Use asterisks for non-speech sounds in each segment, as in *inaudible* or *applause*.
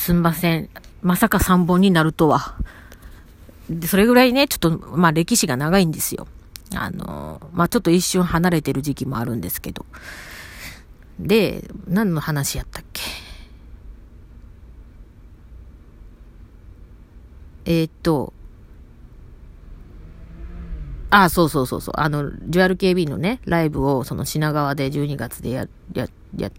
すんません。まさか3本になるとは。で、それぐらいね、ちょっと、まあ歴史が長いんですよ。あの、まあちょっと一瞬離れてる時期もあるんですけど。で、何の話やったっけ？えー、っと、あ、そうそうそうそう。あの、デュアル KB のね、ライブを、その品川で12月でや、や、や、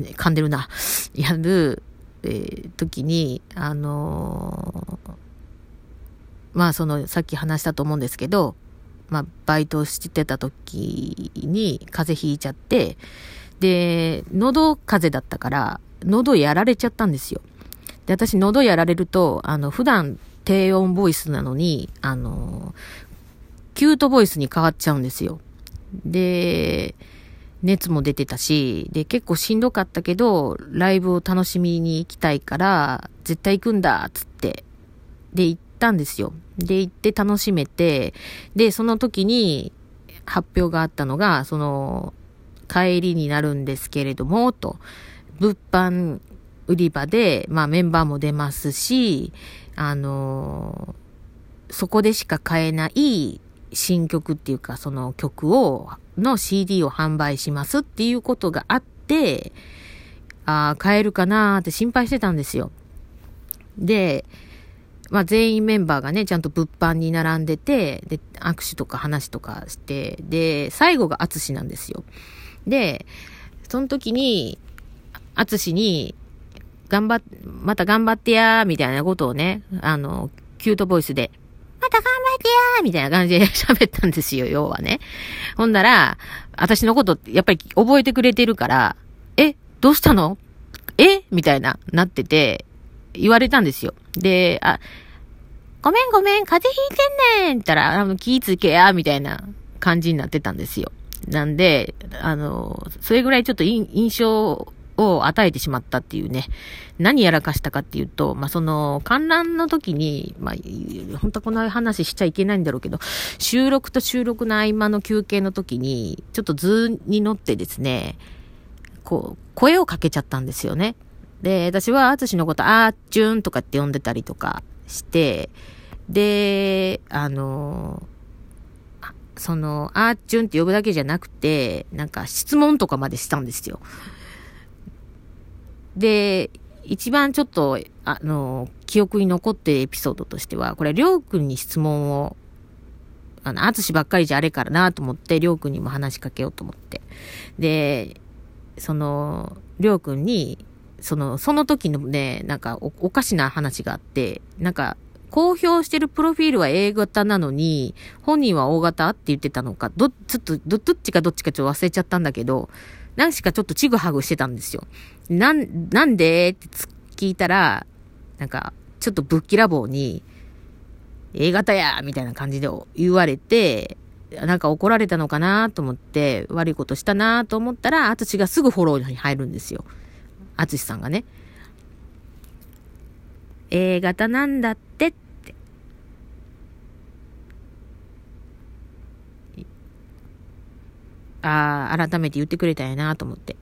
噛んでるな、やる、ー、時に、あのー、まあその、さっき話したと思うんですけど、まあ、バイトしてた時に風邪ひいちゃって、で、喉風邪だったから、喉やられちゃったんですよ。で、私喉やられると、あの、普段低音ボイスなのに、あの、キュートボイスに変わっちゃうんですよ。で、熱も出てたし、で、結構しんどかったけど、ライブを楽しみに行きたいから、絶対行くんだ、つって。で、行ったんですよ。で、行って楽しめて、で、その時に発表があったのが、その、帰りになるんですけれども、と、物販売り場で、まあメンバーも出ますし、あのそこでしか買えない新曲っていうか、その曲を、の CD を販売しますっていうことがあって、ああ、買えるかなーって心配してたんですよ。で、まあ全員メンバーがね、ちゃんと物販に並んでて、で、握手とか話とかして、で、最後がアツシなんですよ。で、その時に、アツシに、頑張っ、また頑張ってやー、みたいなことをね、あの、キュートボイスで、また頑張ってやーみたいな感じで *laughs* 喋ったんですよ、要はね。ほんなら、私のこと、やっぱり覚えてくれてるから、え、どうしたの？え？みたいな、なってて、言われたんですよ。で、あ、ごめんごめん、風邪ひいてんねんったら、あの、気ぃつけや、みたいな感じになってたんですよ。なんで、あの、それぐらいちょっと印象を与えてしまったっていうね。何やらかしたかっていうと、まあ、その、観覧の時に、まあ、本当この話しちゃいけないんだろうけど、収録と収録の合間の休憩の時に、ちょっと図に乗ってですね、こう、声をかけちゃったんですよね。で、私は、あつしのこと、あーちゅんとかって呼んでたりとかして、で、あのその、あーちゅんって呼ぶだけじゃなくて、なんか質問とかまでしたんですよ。で、一番ちょっと、あの、記憶に残ってるエピソードとしては、これ、りょうくんに質問を、あの、あつしばっかりじゃあれからなと思って、りょうくんにも話しかけようと思って。で、その、りょうくんに、その、その時のね、なんかお、おかしな話があって、なんか、公表してるプロフィールは A 型なのに、本人は O 型って言ってたのか、ど、ちょっと、ど、どっちかどっちかちょっと忘れちゃったんだけど、何しかちょっとちぐはぐしてたんですよ。なん、なんでって聞いたら、なんか、ちょっとぶっきらぼうに、A 型やみたいな感じで言われて、なんか怒られたのかなと思って、悪いことしたなと思ったら、あつしがすぐフォローに入るんですよ。あつしさんがね。A 型なんだってって。ああ、改めて言ってくれたんやなと思って。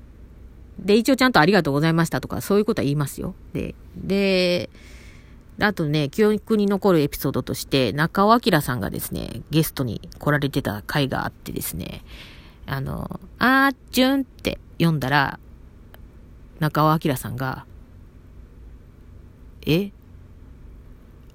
で、一応ちゃんとありがとうございましたとか、そういうことは言いますよ。で、で、あとね、記憶に残るエピソードとして、中尾明さんがですね、ゲストに来られてた回があってですね、あの、あーちゅんって読んだら、中尾明さんが、え？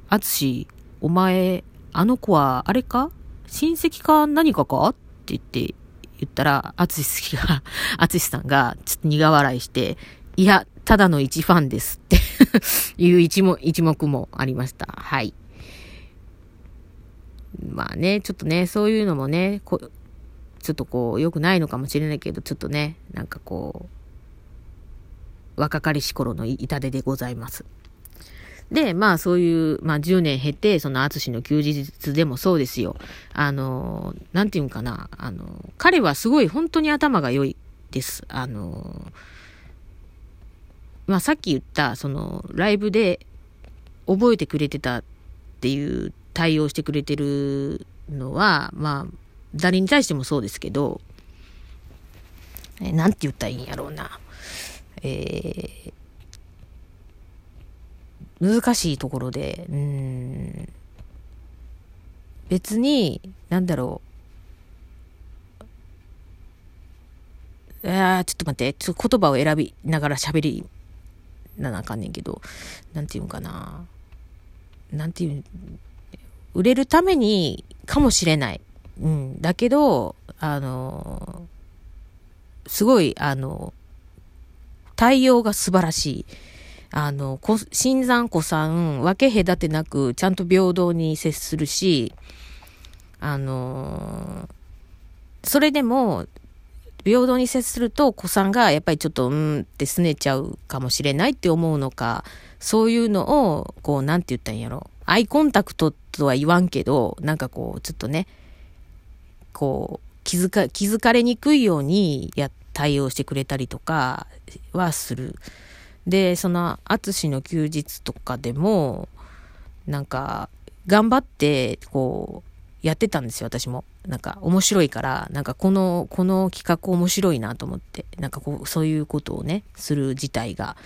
あつし、お前、あの子は、あれか？親戚か？何かか？って言って言ったら、あつしが、あつしさんが、ちょっと苦笑いして、いや、ただの一ファンですって *laughs* いう一目一目もありました。はい。まあね、ちょっとね、そういうのもね、こちょっとこう、良くないのかもしれないけど、ちょっとね、なんかこう、若かりし頃の痛手でございます。で、まあそういう、まあ10年経って、その淳の休日でもそうですよ。あの、なんていうんかな、あの、彼はすごい本当に頭が良いです。あの、まあさっき言った、その、ライブで覚えてくれてたっていう対応してくれてるのは、まあ、誰に対してもそうですけど、えなんて言ったらいいんやろうな。えー難しいところで、うん、別に、なんだろう。あちょっと待って、ちょっと言葉を選びながら喋りななあかんねんけど、なんていうんかな。なんていう、売れるためにかもしれない。うん。だけど、あの、すごい、あの、対応が素晴らしい。あの、新参子さん、分け隔てなく、ちゃんと平等に接するし、あのそれでも、平等に接すると、子さんがやっぱりちょっと、うんって拗ねちゃうかもしれないって思うのか、そういうのを、こう、なんて言ったんやろ。アイコンタクトとは言わんけど、なんかこう、ちょっとね、こう、気づか、気づかれにくいようにや、対応してくれたりとかはする。で、その、淳の休日とかでも、なんか、頑張って、こう、やってたんですよ、私も。なんか、面白いから、なんか、この、この企画面白いなと思って、なんかこう、そういうことをね、する自体が。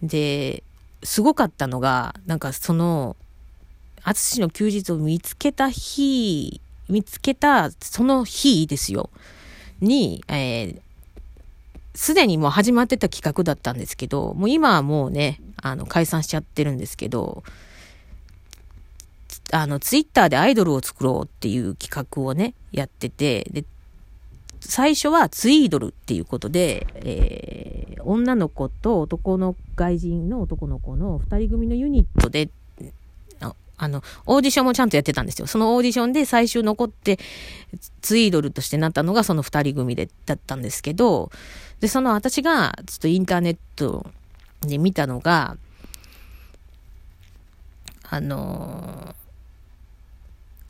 で、すごかったのが、なんかその、淳の休日を見つけた日、見つけた、その日ですよ。に、えー、すでにもう始まってた企画だったんですけど、もう今はもうね、あの、解散しちゃってるんですけど、あの、ツイッターでアイドルを作ろうっていう企画をね、やってて、で、最初はツイードルっていうことで、えー、女の子と男の外人の男の子の二人組のユニットであの、オーディションもちゃんとやってたんですよ。そのオーディションで最終残って、ツイードルとしてなったのがその二人組で、だったんですけど、で、その私が、ちょっとインターネットで見たのが、あの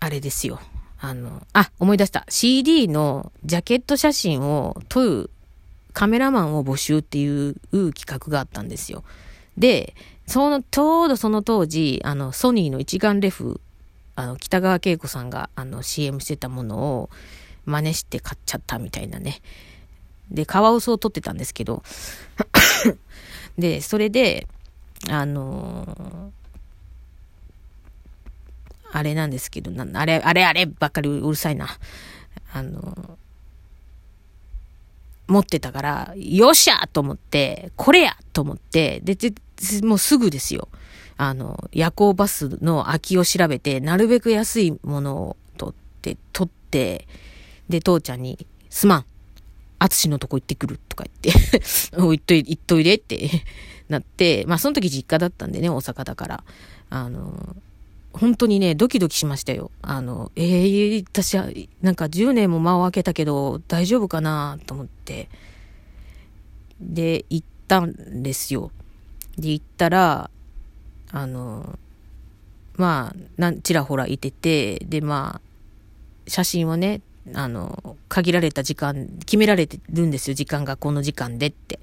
あれですよ。あの、あ、思い出した。CD のジャケット写真を撮るカメラマンを募集っていう企画があったんですよ。で、その、ちょうどその当時、あの、ソニーの一眼レフ、あの、北川景子さんが、あの、CM してたものを真似して買っちゃったみたいなね。で、カワウソを撮ってたんですけど、*coughs* で、それで、あのー、あれなんですけど、なあれ、あれ、あればっかりうるさいな。あのー、持ってたから、よっしゃと思って、これやと思って、で、もうすぐですよ。あの、夜行バスの空きを調べて、なるべく安いものを取って、取って、で、父ちゃんに、すまん。あつしのとこ行ってくるとか言って *laughs* 行っとい、行っといでって *laughs* なって、まあその時実家だったんでね、大阪だから。あの、本当にね、ドキドキしましたよ。あの、ええー、私は、なんか10年も間を空けたけど、大丈夫かなと思って。で、行ったんですよ。で、行ったら、あの、まあ、なんちらほらいてて、で、まあ、写真をね、あの、限られた時間、決められてるんですよ、時間がこの時間でって。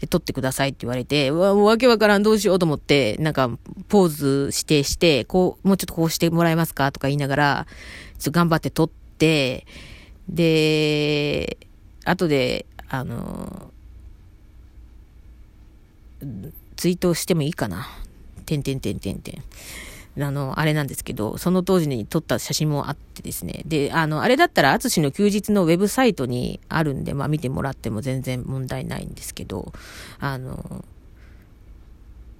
で、撮ってくださいって言われて、うわ、もうわけわからん、どうしようと思って、なんか、ポーズ指定して、こう、もうちょっとこうしてもらえますかとか言いながら、ちょっと頑張って撮って、で、後で、あの、ツイートしてもいいかな。てんてんてんてんてん。あの、あれなんですけど、その当時に撮った写真もあってですね。で、あの、あれだったら、淳の休日のウェブサイトにあるんで、まあ見てもらっても全然問題ないんですけど、あの、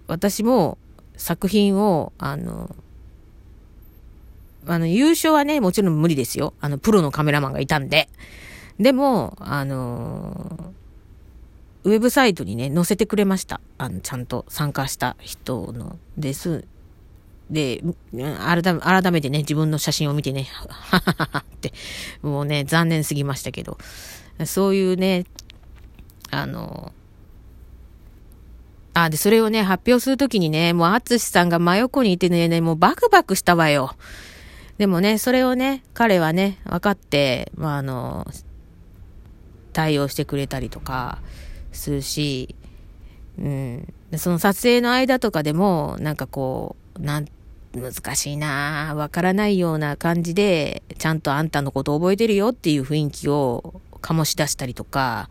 私も作品を、あの、あの、優勝はね、もちろん無理ですよ。あの、プロのカメラマンがいたんで。でも、あのウェブサイトにね、載せてくれました。あの、ちゃんと参加した人のです。で、改め、改めてね、自分の写真を見てね、ははははって、もうね、残念すぎましたけど、そういうね、あの、あ、で、それをね、発表するときにね、もう、アツシさんが真横にいてね、もうバクバクしたわよ。でもね、それをね、彼はね、分かって、まあ、あの、対応してくれたりとか、するし、うん。その撮影の間とかでも、なんかこう、なん、難しいなわからないような感じで、ちゃんとあんたのこと覚えてるよっていう雰囲気を醸し出したりとか、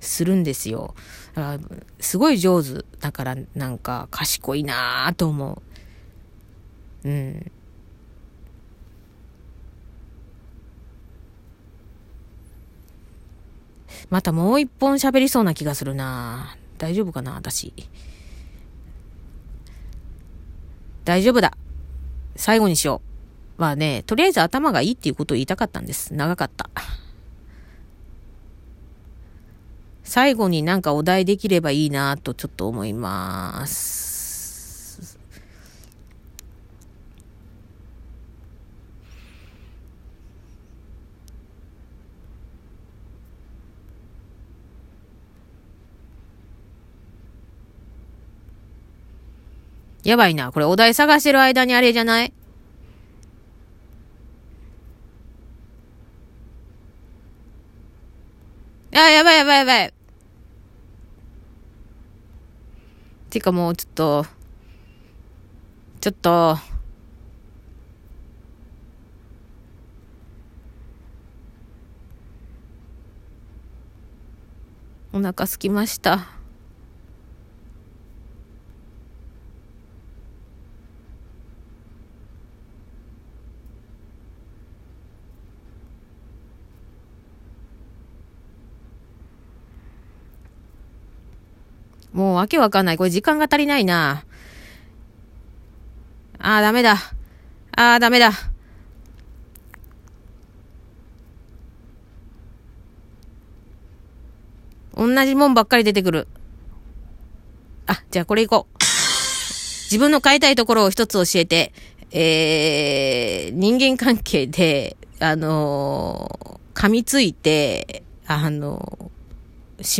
するんですよ。だからすごい上手。だからなんか賢いなぁと思う。うん。またもう一本喋りそうな気がするな大丈夫かな私。大丈夫だ。最後にしよう。まあね、とりあえず頭がいいっていうことを言いたかったんです。長かった。最後になんかお題できればいいなとちょっと思います。やばいな。これお題探してる間にあれじゃない？あ、やばいやばいやばい。てかもうちょっと、ちょっと、お腹すきました。もうわけわかんない。これ時間が足りないな。ああ、ダメだ。ああ、ダメだ。同じもんばっかり出てくる。あ、じゃあこれいこう。自分の変えたいところを一つ教えて、えー、人間関係で、あのー、噛みついて、あの